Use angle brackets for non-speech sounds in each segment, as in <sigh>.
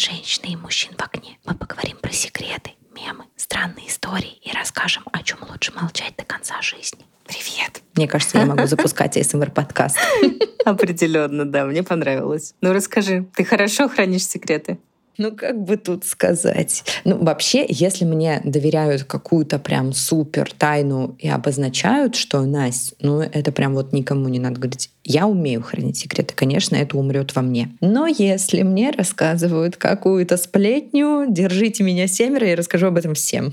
женщины и мужчин в окне. Мы поговорим про секреты, мемы, странные истории и расскажем, о чем лучше молчать до конца жизни. Привет! Мне кажется, я могу запускать АСМР-подкаст. <laughs> Определенно, да, мне понравилось. Ну расскажи, ты хорошо хранишь секреты? Ну, как бы тут сказать? Ну, вообще, если мне доверяют какую-то прям супер тайну и обозначают, что Настя, ну, это прям вот никому не надо говорить. Я умею хранить секреты, конечно, это умрет во мне. Но если мне рассказывают какую-то сплетню, держите меня семеро, я расскажу об этом всем.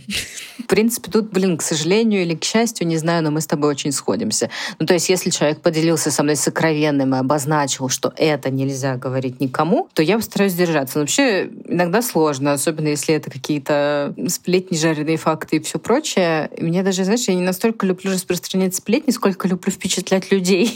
В принципе, тут, блин, к сожалению или к счастью, не знаю, но мы с тобой очень сходимся. Ну, то есть, если человек поделился со мной сокровенным и обозначил, что это нельзя говорить никому, то я постараюсь держаться. Но вообще, иногда сложно, особенно если это какие-то сплетни, жареные факты и все прочее. И мне даже, знаешь, я не настолько люблю распространять сплетни, сколько люблю впечатлять людей.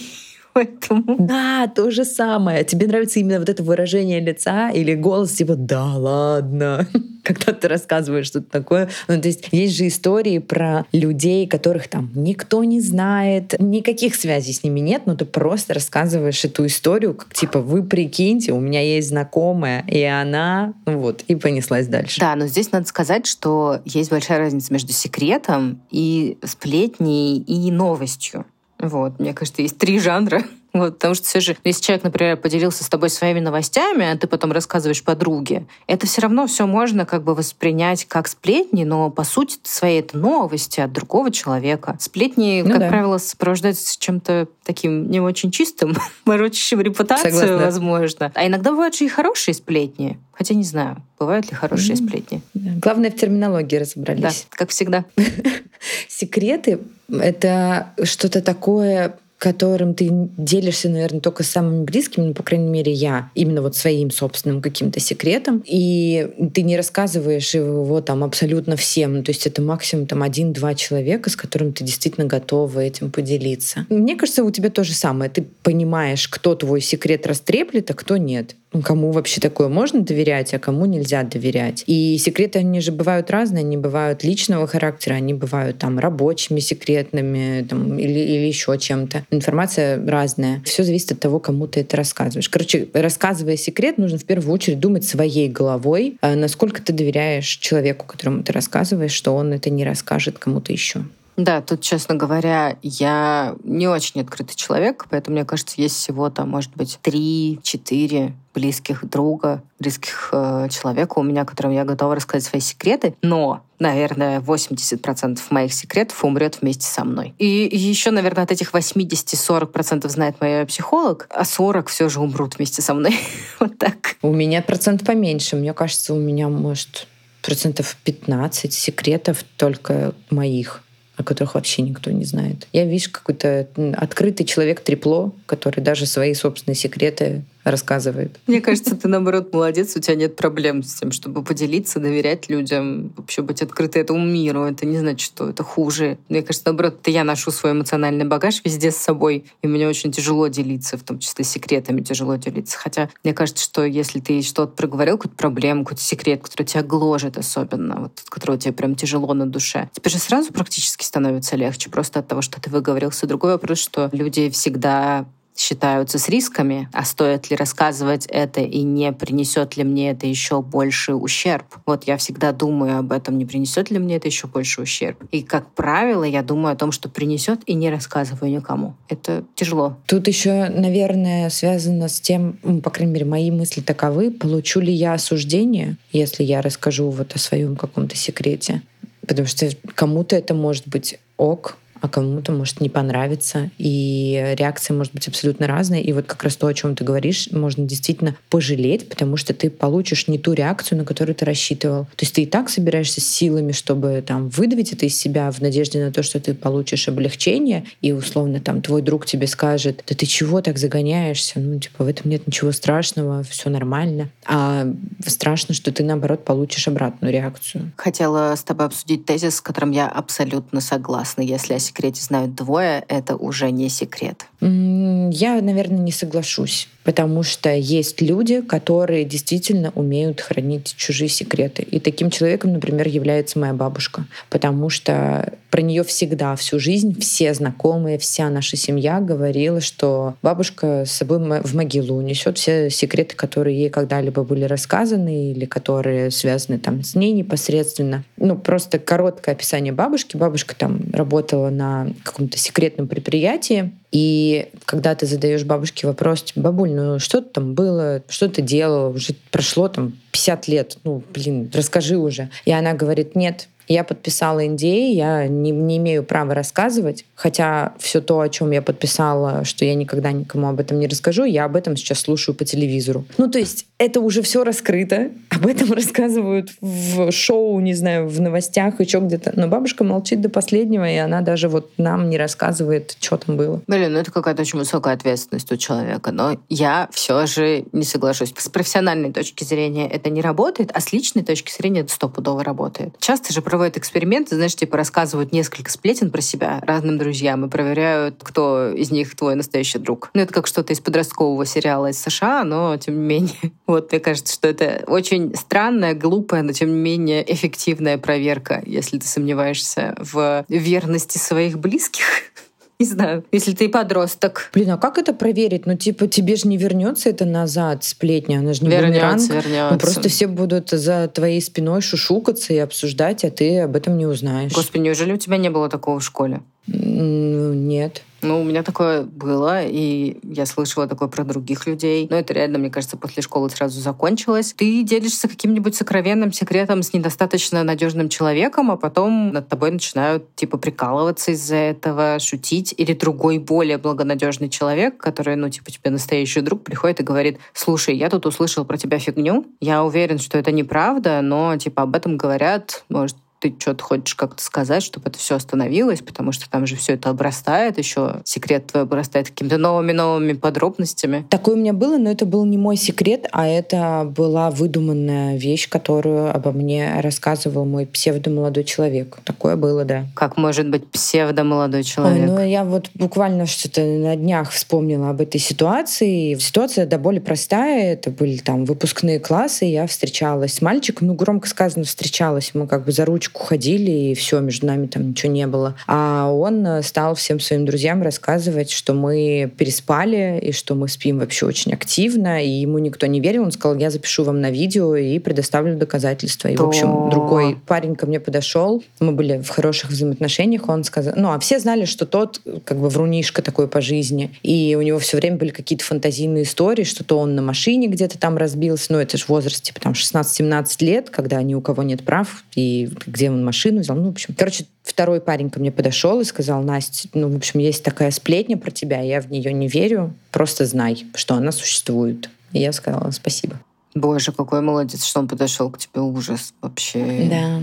<laughs> Поэтому... Да, то же самое. Тебе нравится именно вот это выражение лица или голос типа «да, ладно», <laughs> когда ты рассказываешь что-то такое. Ну, то есть есть же истории про людей, которых там никто не знает, никаких связей с ними нет, но ты просто рассказываешь эту историю, как типа «вы прикиньте, у меня есть знакомая, и она...» Вот, и понеслась дальше. Да, но здесь надо сказать, что есть большая разница между секретом и сплетней и новостью. Вот, мне кажется, есть три жанра. Вот, потому что все же, если человек, например, поделился с тобой своими новостями, а ты потом рассказываешь подруге, это все равно все можно как бы воспринять как сплетни, но по сути своей это новости от другого человека. Сплетни, ну, как да. правило, сопровождаются чем-то таким не очень чистым, <laughs> морочащим репутацию, Согласна. возможно. А иногда бывают же и хорошие сплетни. Хотя не знаю, бывают ли хорошие mm-hmm. сплетни. Да. Главное, в терминологии разобрались. Да, как всегда. <laughs> Секреты — это что-то такое которым ты делишься, наверное, только с самыми близкими, ну, по крайней мере, я, именно вот своим собственным каким-то секретом, и ты не рассказываешь его там абсолютно всем, ну, то есть это максимум там один-два человека, с которым ты действительно готова этим поделиться. Мне кажется, у тебя то же самое. Ты понимаешь, кто твой секрет растреплет, а кто нет кому вообще такое можно доверять, а кому нельзя доверять. И секреты, они же бывают разные, они бывают личного характера, они бывают там рабочими, секретными там, или, или еще чем-то. Информация разная. Все зависит от того, кому ты это рассказываешь. Короче, рассказывая секрет, нужно в первую очередь думать своей головой, а насколько ты доверяешь человеку, которому ты рассказываешь, что он это не расскажет кому-то еще. Да, тут, честно говоря, я не очень открытый человек, поэтому, мне кажется, есть всего там, может быть, три-четыре близких друга, близких э, человека у меня, которым я готова рассказать свои секреты, но наверное, 80% моих секретов умрет вместе со мной. И еще, наверное, от этих 80-40% знает моя психолог, а 40 все же умрут вместе со мной. <laughs> вот так. У меня процент поменьше. Мне кажется, у меня, может, процентов 15 секретов только моих о которых вообще никто не знает. Я, видишь, какой-то открытый человек трепло, который даже свои собственные секреты рассказывает. Мне кажется, ты, наоборот, молодец, у тебя нет проблем с тем, чтобы поделиться, доверять людям, вообще быть открытой этому миру. Это не значит, что это хуже. Мне кажется, наоборот, это я ношу свой эмоциональный багаж везде с собой, и мне очень тяжело делиться, в том числе секретами тяжело делиться. Хотя мне кажется, что если ты что-то проговорил, какую-то проблему, какой-то секрет, который тебя гложет особенно, вот, который тебе прям тяжело на душе, тебе же сразу практически становится легче просто от того, что ты выговорился. Другой вопрос, что люди всегда считаются с рисками, а стоит ли рассказывать это и не принесет ли мне это еще больше ущерб. Вот я всегда думаю об этом, не принесет ли мне это еще больше ущерб. И, как правило, я думаю о том, что принесет, и не рассказываю никому. Это тяжело. Тут еще, наверное, связано с тем, по крайней мере, мои мысли таковы, получу ли я осуждение, если я расскажу вот о своем каком-то секрете. Потому что кому-то это может быть ок, а кому-то может не понравиться, и реакция может быть абсолютно разная. И вот как раз то, о чем ты говоришь, можно действительно пожалеть, потому что ты получишь не ту реакцию, на которую ты рассчитывал. То есть ты и так собираешься силами, чтобы там выдавить это из себя в надежде на то, что ты получишь облегчение, и условно там твой друг тебе скажет, да ты чего так загоняешься? Ну, типа, в этом нет ничего страшного, все нормально. А страшно, что ты, наоборот, получишь обратную реакцию. Хотела с тобой обсудить тезис, с которым я абсолютно согласна. Если секрете знают двое, это уже не секрет. Я, наверное, не соглашусь. Потому что есть люди, которые действительно умеют хранить чужие секреты. И таким человеком, например, является моя бабушка, потому что про нее всегда, всю жизнь, все знакомые, вся наша семья говорила, что бабушка с собой в могилу унесет все секреты, которые ей когда-либо были рассказаны или которые связаны там с ней непосредственно. Ну, просто короткое описание бабушки. Бабушка там работала на каком-то секретном предприятии, и когда ты задаешь бабушке вопрос, типа, бабуль, ну что там было, что ты делала, уже прошло там 50 лет, ну, блин, расскажи уже. И она говорит, нет, я подписала NDA, я не, не имею права рассказывать, хотя все то, о чем я подписала, что я никогда никому об этом не расскажу, я об этом сейчас слушаю по телевизору. Ну, то есть это уже все раскрыто, <laughs> об этом рассказывают в шоу, не знаю, в новостях, еще где-то. Но бабушка молчит до последнего, и она даже вот нам не рассказывает, что там было. Блин, ну это какая-то очень высокая ответственность у человека, но я все же не соглашусь. С профессиональной точки зрения это не работает, а с личной точки зрения это стопудово работает. Часто же проводят эксперименты, знаешь, типа рассказывают несколько сплетен про себя разным друзьям и проверяют, кто из них твой настоящий друг. Ну, это как что-то из подросткового сериала из США, но тем не менее. <laughs> Вот, мне кажется, что это очень странная, глупая, но тем не менее эффективная проверка, если ты сомневаешься в верности своих близких <laughs> не знаю, если ты подросток. Блин, а как это проверить? Ну, типа, тебе же не вернется это назад, сплетня, она же не вернется, бумеранг. вернется. Ну, просто все будут за твоей спиной шушукаться и обсуждать, а ты об этом не узнаешь. Господи, неужели у тебя не было такого в школе? Нет. Ну, у меня такое было, и я слышала такое про других людей. Но это реально, мне кажется, после школы сразу закончилось. Ты делишься каким-нибудь сокровенным секретом с недостаточно надежным человеком, а потом над тобой начинают, типа, прикалываться из-за этого, шутить. Или другой, более благонадежный человек, который, ну, типа, тебе настоящий друг, приходит и говорит, слушай, я тут услышал про тебя фигню, я уверен, что это неправда, но, типа, об этом говорят, может, ты что-то хочешь как-то сказать, чтобы это все остановилось, потому что там же все это обрастает, еще секрет твой обрастает какими-то новыми-новыми подробностями. Такое у меня было, но это был не мой секрет, а это была выдуманная вещь, которую обо мне рассказывал мой псевдомолодой человек. Такое было, да. Как может быть псевдомолодой человек? Ой, ну, я вот буквально что-то на днях вспомнила об этой ситуации. Ситуация да более простая. Это были там выпускные классы. Я встречалась с мальчиком. Ну, громко сказано, встречалась. Мы как бы за ручку речку ходили, и все, между нами там ничего не было. А он э, стал всем своим друзьям рассказывать, что мы переспали, и что мы спим вообще очень активно, и ему никто не верил. Он сказал, я запишу вам на видео и предоставлю доказательства. И, в общем, другой парень ко мне подошел, мы были в хороших взаимоотношениях, он сказал, ну, а все знали, что тот как бы врунишка такой по жизни, и у него все время были какие-то фантазийные истории, что то он на машине где-то там разбился, ну, это же возраст, типа, там, 16-17 лет, когда ни у кого нет прав, и где где он машину взял. Ну, в общем, короче, второй парень ко мне подошел и сказал, Настя, ну, в общем, есть такая сплетня про тебя, я в нее не верю, просто знай, что она существует. И я сказала спасибо. Боже, какой молодец, что он подошел к тебе, ужас вообще. Да.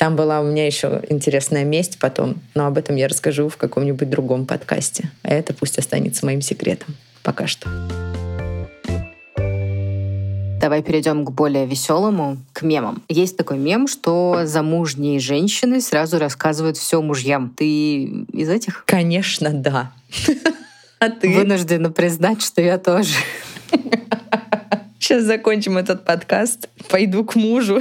Там была у меня еще интересная месть потом, но об этом я расскажу в каком-нибудь другом подкасте. А это пусть останется моим секретом пока что. Давай перейдем к более веселому, к мемам. Есть такой мем, что замужние женщины сразу рассказывают все мужьям. Ты из этих? Конечно, да. <laughs> А ты? Вынуждена признать, что я тоже. Сейчас закончим этот подкаст, пойду к мужу.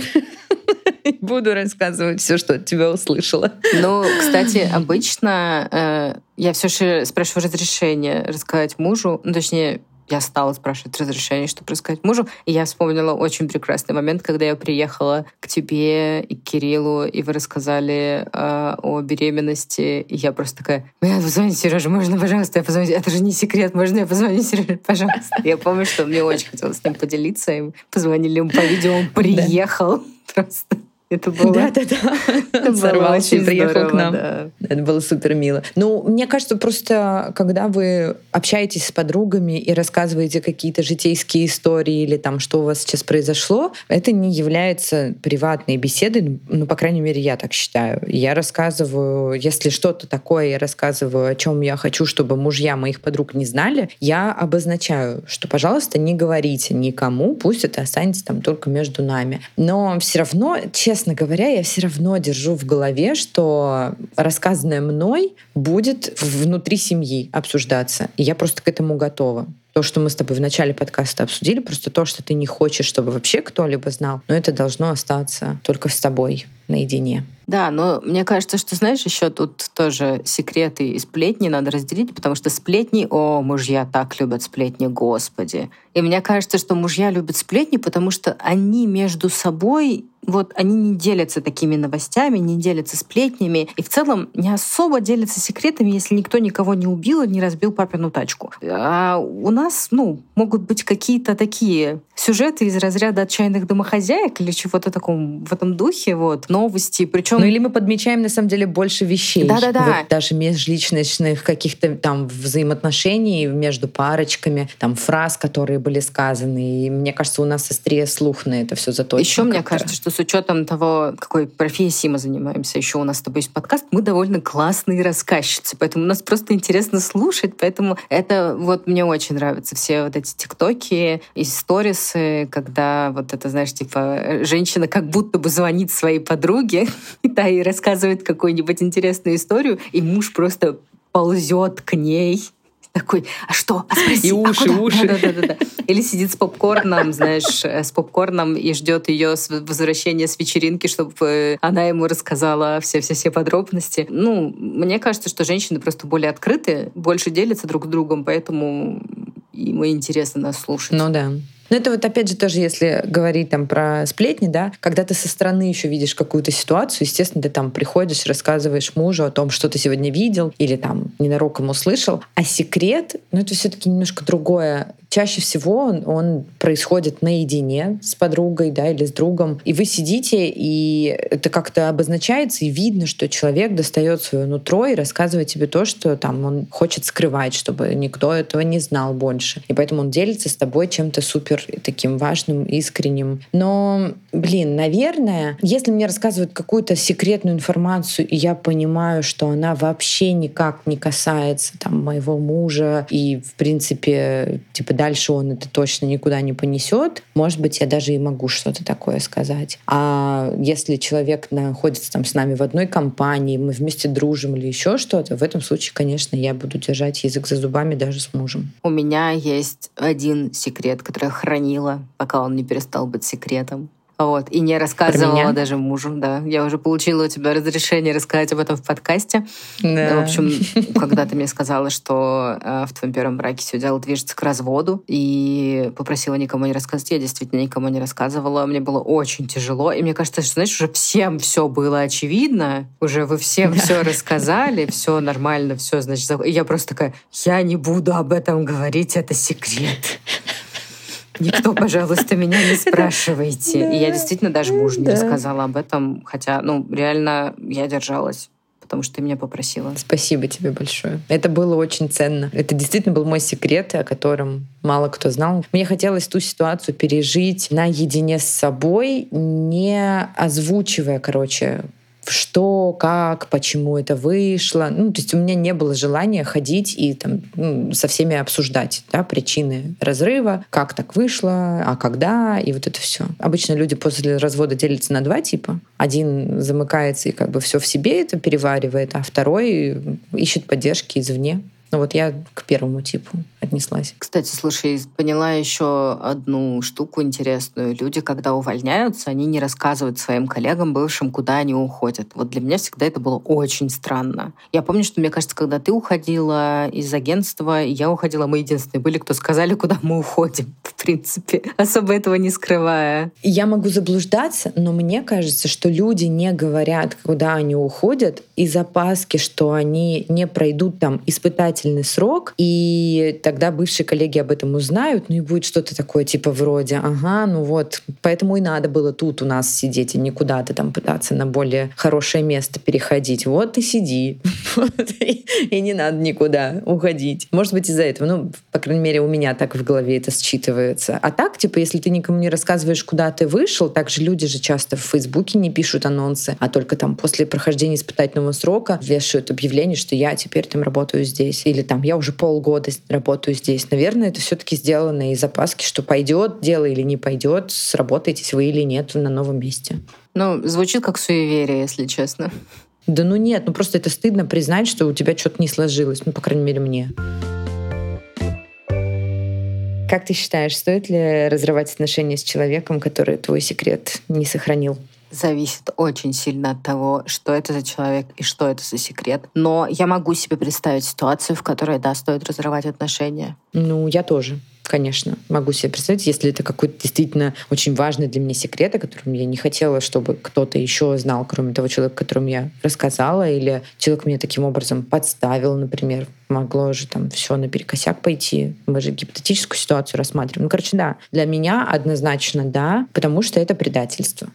<laughs> Буду рассказывать все, что от тебя услышала. Ну, кстати, обычно э, я все же спрашиваю разрешение рассказать мужу, ну, точнее, я стала спрашивать разрешение, чтобы рассказать мужу. И я вспомнила очень прекрасный момент, когда я приехала к тебе и к Кириллу, и вы рассказали э, о беременности. И я просто такая, мне позвонить Сереже, можно, пожалуйста, я позвоню? Это же не секрет, можно я позвоню Сереже, пожалуйста? Я помню, что мне очень хотелось с ним поделиться, и позвонили ему по видео, он приехал <laughs> просто. Это было... Да-да-да. <laughs> Это Сорвался и приехал здорово, к нам. Да. Это было супер мило. Ну, мне кажется, просто когда вы общаетесь с подругами и рассказываете какие-то житейские истории или там, что у вас сейчас произошло, это не является приватной беседой, ну, по крайней мере, я так считаю. Я рассказываю, если что-то такое, я рассказываю, о чем я хочу, чтобы мужья моих подруг не знали, я обозначаю, что, пожалуйста, не говорите никому, пусть это останется там только между нами. Но все равно, честно честно говоря, я все равно держу в голове, что рассказанное мной будет внутри семьи обсуждаться. И я просто к этому готова. то, что мы с тобой в начале подкаста обсудили, просто то, что ты не хочешь, чтобы вообще кто-либо знал, но это должно остаться только с тобой наедине. Да, но мне кажется, что, знаешь, еще тут тоже секреты и сплетни надо разделить, потому что сплетни, о, мужья так любят сплетни, господи. И мне кажется, что мужья любят сплетни, потому что они между собой вот они не делятся такими новостями, не делятся сплетнями, и в целом не особо делятся секретами, если никто никого не убил и не разбил папину тачку. А у нас, ну, могут быть какие-то такие сюжеты из разряда отчаянных домохозяек или чего-то таком в этом духе, вот, новости, причем... Ну или мы подмечаем, на самом деле, больше вещей. Да-да-да. Вот даже межличностных каких-то там взаимоотношений между парочками, там фраз, которые были сказаны. И мне кажется, у нас острее слух на это все заточено. Еще мне кажется, что с учетом того, какой профессией мы занимаемся, еще у нас с тобой есть подкаст, мы довольно классные рассказчицы, поэтому нас просто интересно слушать, поэтому это вот мне очень нравятся все вот эти тиктоки и сторисы, когда вот это, знаешь, типа женщина как будто бы звонит своей подруге, да, <laughs> и рассказывает какую-нибудь интересную историю, и муж просто ползет к ней, такой, а что? А спроси, и уши, а куда? уши. Да, да, да, да. Или сидит с попкорном, знаешь, э, с попкорном и ждет ее возвращения с вечеринки, чтобы она ему рассказала все-все-все подробности. Ну, мне кажется, что женщины просто более открыты, больше делятся друг с другом, поэтому им интересно нас слушать. Ну да. Но это вот опять же тоже, если говорить там про сплетни, да, когда ты со стороны еще видишь какую-то ситуацию, естественно, ты там приходишь, рассказываешь мужу о том, что ты сегодня видел или там ненароком услышал. А секрет, ну это все-таки немножко другое. Чаще всего он, он происходит наедине с подругой, да, или с другом, и вы сидите, и это как-то обозначается, и видно, что человек достает свое нутро и рассказывает тебе то, что там он хочет скрывать, чтобы никто этого не знал больше. И поэтому он делится с тобой чем-то супер таким важным, искренним. Но, блин, наверное, если мне рассказывают какую-то секретную информацию, и я понимаю, что она вообще никак не касается там моего мужа, и, в принципе, типа дальше он это точно никуда не понесет, может быть, я даже и могу что-то такое сказать. А если человек находится там с нами в одной компании, мы вместе дружим или еще что-то, в этом случае, конечно, я буду держать язык за зубами даже с мужем. У меня есть один секрет, который я хранила, пока он не перестал быть секретом. Вот, и не рассказывала даже мужу, да. Я уже получила у тебя разрешение рассказать об этом в подкасте. Да. В общем, когда ты мне сказала, что э, в твоем первом браке все дело движется к разводу, и попросила никому не рассказывать, я действительно никому не рассказывала. Мне было очень тяжело, и мне кажется, что, знаешь, уже всем все было очевидно, уже вы всем да. все рассказали, все нормально, все, значит, и я просто такая, я не буду об этом говорить, это секрет. Никто, пожалуйста, меня не спрашивайте. И я действительно даже мужу не рассказала об этом, хотя, ну, реально я держалась потому что ты меня попросила. Спасибо тебе большое. Это было очень ценно. Это действительно был мой секрет, о котором мало кто знал. Мне хотелось ту ситуацию пережить наедине с собой, не озвучивая, короче, что, как, почему это вышло. Ну, то есть у меня не было желания ходить и там ну, со всеми обсуждать да, причины разрыва, как так вышло, а когда, и вот это все. Обычно люди после развода делятся на два типа. Один замыкается и как бы все в себе это переваривает, а второй ищет поддержки извне. Ну вот я к первому типу отнеслась. Кстати, слушай, поняла еще одну штуку интересную. Люди, когда увольняются, они не рассказывают своим коллегам бывшим, куда они уходят. Вот для меня всегда это было очень странно. Я помню, что, мне кажется, когда ты уходила из агентства, я уходила, мы единственные были, кто сказали, куда мы уходим, в принципе, <laughs> особо этого не скрывая. Я могу заблуждаться, но мне кажется, что люди не говорят, куда они уходят, из опаски, что они не пройдут там испытательный срок, и тогда бывшие коллеги об этом узнают, ну и будет что-то такое типа вроде, ага, ну вот, поэтому и надо было тут у нас сидеть, а не куда-то там пытаться на более хорошее место переходить. Вот и сиди. <laughs> И не надо никуда уходить. Может быть, из-за этого. Ну, по крайней мере, у меня так в голове это считывается. А так, типа, если ты никому не рассказываешь, куда ты вышел, так же люди же часто в Фейсбуке не пишут анонсы, а только там после прохождения испытательного срока вешают объявление, что я теперь там работаю здесь. Или там я уже полгода работаю здесь. Наверное, это все-таки сделано из опаски, что пойдет дело или не пойдет, сработаетесь вы или нет на новом месте. Ну, звучит как суеверие, если честно. Да ну нет, ну просто это стыдно признать, что у тебя что-то не сложилось, ну, по крайней мере, мне. Как ты считаешь, стоит ли разрывать отношения с человеком, который твой секрет не сохранил? Зависит очень сильно от того, что это за человек и что это за секрет. Но я могу себе представить ситуацию, в которой, да, стоит разрывать отношения. Ну, я тоже конечно, могу себе представить, если это какой-то действительно очень важный для меня секрет, о котором я не хотела, чтобы кто-то еще знал, кроме того человека, которому я рассказала, или человек меня таким образом подставил, например, могло же там все наперекосяк пойти. Мы же гипотетическую ситуацию рассматриваем. Ну, короче, да, для меня однозначно да, потому что это предательство.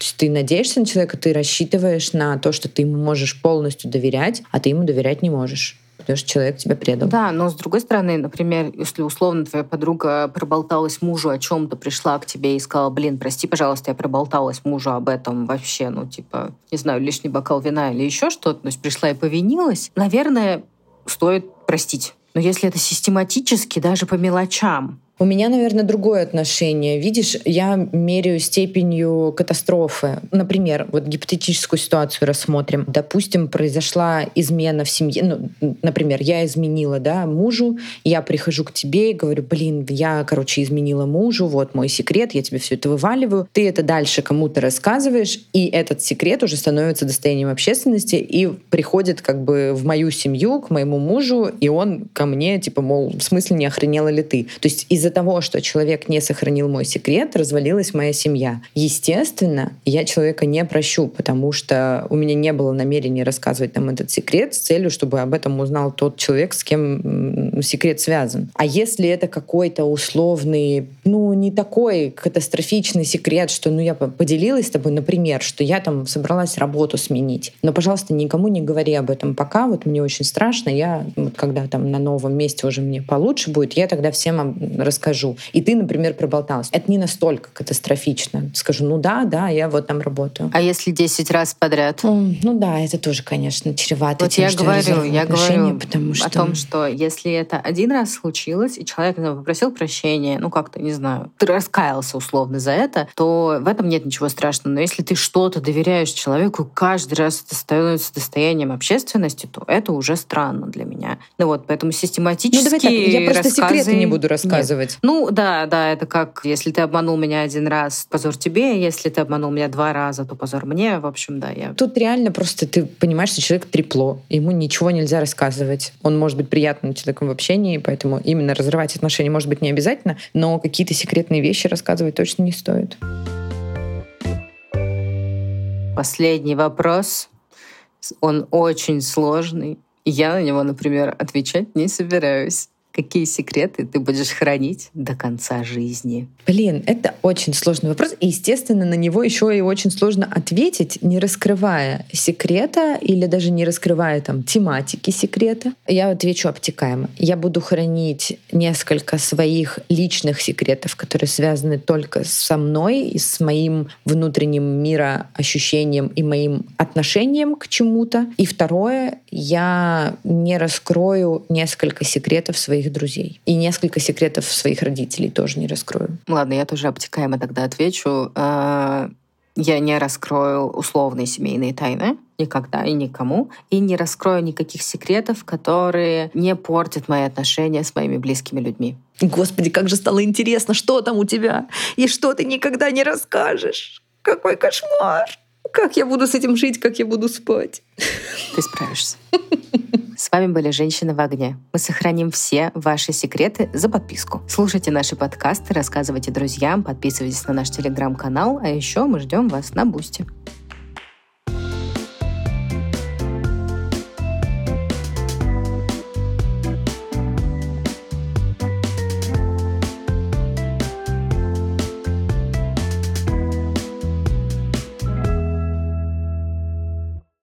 То есть ты надеешься на человека, ты рассчитываешь на то, что ты ему можешь полностью доверять, а ты ему доверять не можешь потому что человек тебя предал. Да, но с другой стороны, например, если условно твоя подруга проболталась мужу о чем-то, пришла к тебе и сказала, блин, прости, пожалуйста, я проболталась мужу об этом вообще, ну, типа, не знаю, лишний бокал вина или еще что-то, то есть пришла и повинилась, наверное, стоит простить. Но если это систематически, даже по мелочам, у меня, наверное, другое отношение. Видишь, я меряю степенью катастрофы. Например, вот гипотетическую ситуацию рассмотрим. Допустим, произошла измена в семье. Ну, например, я изменила да, мужу, я прихожу к тебе и говорю, блин, я, короче, изменила мужу, вот мой секрет, я тебе все это вываливаю. Ты это дальше кому-то рассказываешь, и этот секрет уже становится достоянием общественности и приходит как бы в мою семью, к моему мужу, и он ко мне, типа, мол, в смысле не охренела ли ты? То есть из-за из-за того, что человек не сохранил мой секрет, развалилась моя семья. Естественно, я человека не прощу, потому что у меня не было намерения рассказывать нам этот секрет с целью, чтобы об этом узнал тот человек, с кем секрет связан. А если это какой-то условный, ну, не такой катастрофичный секрет, что, ну, я поделилась с тобой, например, что я там собралась работу сменить, но, пожалуйста, никому не говори об этом пока, вот мне очень страшно, я, вот когда там на новом месте уже мне получше будет, я тогда всем расскажу расскажу. И ты, например, проболталась. Это не настолько катастрофично. Скажу, ну да, да, я вот там работаю. А если 10 раз подряд? Ну, ну да, это тоже, конечно, чревато вот тем, я говорю, я говорю потому что... о том, что если это один раз случилось, и человек ну, попросил прощения, ну как-то, не знаю, ты раскаялся условно за это, то в этом нет ничего страшного. Но если ты что-то доверяешь человеку, каждый раз это становится достоянием общественности, то это уже странно для меня. Ну вот, поэтому систематически Ну давай так, я просто рассказы... секреты не буду рассказывать. Нет. Ну да, да, это как, если ты обманул меня один раз, позор тебе, если ты обманул меня два раза, то позор мне. В общем, да, я... Тут реально просто ты понимаешь, что человек трепло, ему ничего нельзя рассказывать. Он может быть приятным человеком в общении, поэтому именно разрывать отношения может быть не обязательно, но какие-то секретные вещи рассказывать точно не стоит. Последний вопрос. Он очень сложный. Я на него, например, отвечать не собираюсь. Какие секреты ты будешь хранить до конца жизни? Блин, это очень сложный вопрос. И, естественно, на него еще и очень сложно ответить, не раскрывая секрета или даже не раскрывая там тематики секрета. Я отвечу обтекаемо. Я буду хранить несколько своих личных секретов, которые связаны только со мной и с моим внутренним мироощущением и моим отношением к чему-то. И второе, я не раскрою несколько секретов своих своих друзей. И несколько секретов своих родителей тоже не раскрою. Ладно, я тоже обтекаемо тогда отвечу. А, я не раскрою условные семейные тайны никогда и никому, и не раскрою никаких секретов, которые не портят мои отношения с моими близкими людьми. Господи, как же стало интересно, что там у тебя, и что ты никогда не расскажешь. Какой кошмар! Как я буду с этим жить, как я буду спать? Ты справишься. С вами были «Женщины в огне». Мы сохраним все ваши секреты за подписку. Слушайте наши подкасты, рассказывайте друзьям, подписывайтесь на наш телеграм-канал, а еще мы ждем вас на Бусти.